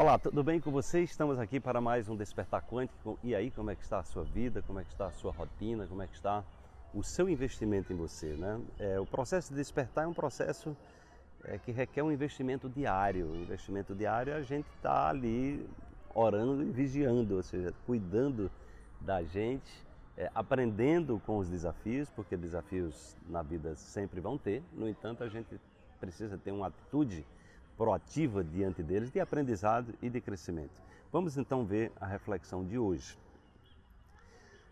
Olá, tudo bem com você? Estamos aqui para mais um Despertar Quântico. E aí, como é que está a sua vida? Como é que está a sua rotina? Como é que está o seu investimento em você? Né? É, o processo de despertar é um processo é, que requer um investimento diário. O investimento diário a gente está ali orando e vigiando, ou seja, cuidando da gente, é, aprendendo com os desafios, porque desafios na vida sempre vão ter. No entanto, a gente precisa ter uma atitude proativa diante deles de aprendizado e de crescimento. Vamos então ver a reflexão de hoje.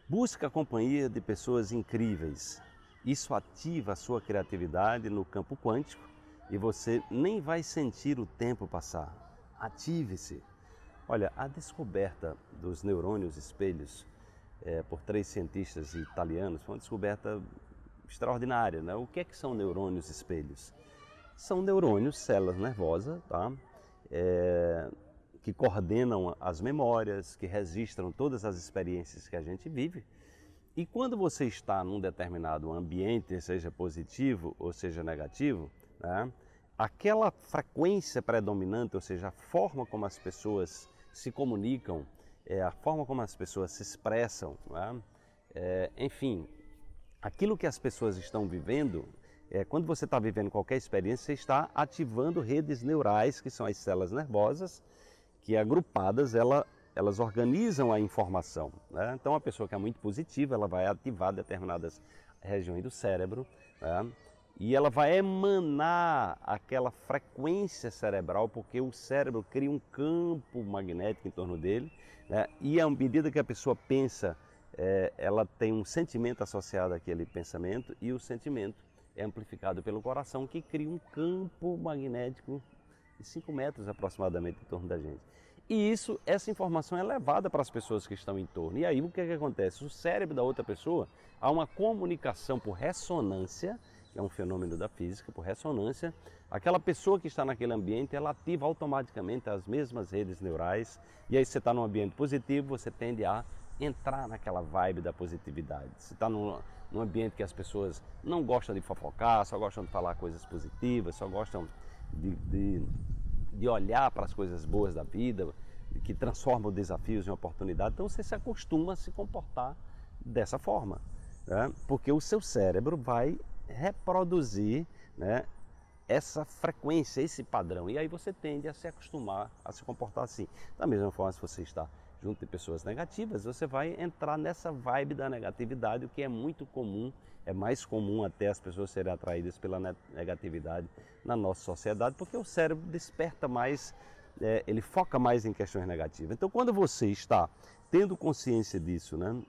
Busca a companhia de pessoas incríveis. Isso ativa a sua criatividade no campo quântico e você nem vai sentir o tempo passar. Ative-se. Olha, a descoberta dos neurônios espelhos é, por três cientistas italianos foi uma descoberta extraordinária. Né? O que é que são neurônios espelhos? São neurônios, células nervosas, tá? É, que coordenam as memórias, que registram todas as experiências que a gente vive. E quando você está num determinado ambiente, seja positivo ou seja negativo, né, aquela frequência predominante, ou seja, a forma como as pessoas se comunicam, é, a forma como as pessoas se expressam, né, é, enfim, aquilo que as pessoas estão vivendo é, quando você está vivendo qualquer experiência, você está ativando redes neurais, que são as células nervosas, que agrupadas, ela, elas organizam a informação. Né? Então, a pessoa que é muito positiva, ela vai ativar determinadas regiões do cérebro né? e ela vai emanar aquela frequência cerebral, porque o cérebro cria um campo magnético em torno dele, né? e à medida que a pessoa pensa, é, ela tem um sentimento associado àquele pensamento, e o sentimento é amplificado pelo coração, que cria um campo magnético de 5 metros aproximadamente em torno da gente. E isso, essa informação é levada para as pessoas que estão em torno. E aí o que, é que acontece? O cérebro da outra pessoa há uma comunicação por ressonância, que é um fenômeno da física, por ressonância. Aquela pessoa que está naquele ambiente, ela ativa automaticamente as mesmas redes neurais. E aí você está num ambiente positivo, você tende a entrar naquela vibe da positividade. Se está num, num, ambiente que as pessoas não gostam de fofocar, só gostam de falar coisas positivas, só gostam de, de, de olhar para as coisas boas da vida, que transformam desafios em oportunidade, então você se acostuma a se comportar dessa forma. Né? Porque o seu cérebro vai reproduzir né, essa frequência, esse padrão. E aí você tende a se acostumar a se comportar assim. Da mesma forma, se você está junto de pessoas negativas, você vai entrar nessa vibe da negatividade, o que é muito comum, é mais comum até as pessoas serem atraídas pela negatividade na nossa sociedade, porque o cérebro desperta mais, é, ele foca mais em questões negativas. Então, quando você está tendo consciência disso, né,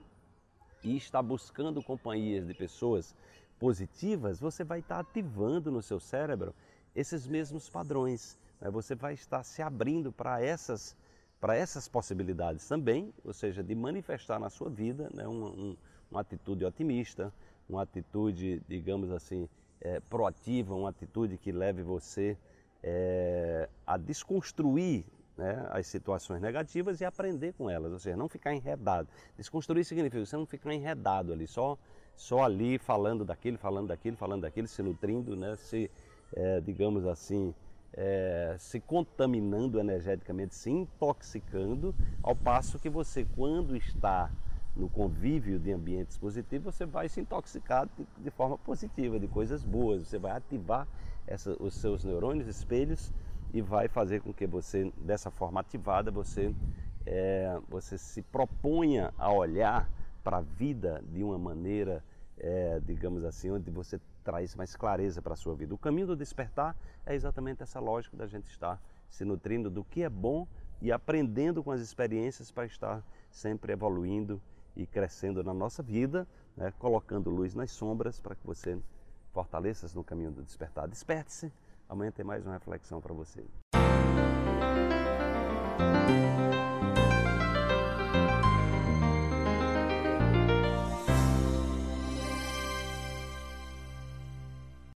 e está buscando companhias de pessoas positivas, você vai estar ativando no seu cérebro esses mesmos padrões. Né? Você vai estar se abrindo para essas para essas possibilidades também, ou seja, de manifestar na sua vida né, uma, um, uma atitude otimista, uma atitude, digamos assim, é, proativa, uma atitude que leve você é, a desconstruir né, as situações negativas e aprender com elas, ou seja, não ficar enredado. Desconstruir significa você não ficar enredado ali, só, só ali falando daquilo, falando daquilo, falando daquilo, se nutrindo, né, se, é, digamos assim, é, se contaminando energeticamente, se intoxicando, ao passo que você, quando está no convívio de ambientes positivos, você vai se intoxicar de, de forma positiva, de coisas boas. Você vai ativar essa, os seus neurônios espelhos e vai fazer com que você, dessa forma ativada, você, é, você se proponha a olhar para a vida de uma maneira, é, digamos assim, onde você traz mais clareza para a sua vida. O caminho do despertar é exatamente essa lógica da gente estar se nutrindo do que é bom e aprendendo com as experiências para estar sempre evoluindo e crescendo na nossa vida, né? colocando luz nas sombras para que você fortaleça-se no caminho do despertar. Desperte-se. Amanhã tem mais uma reflexão para você.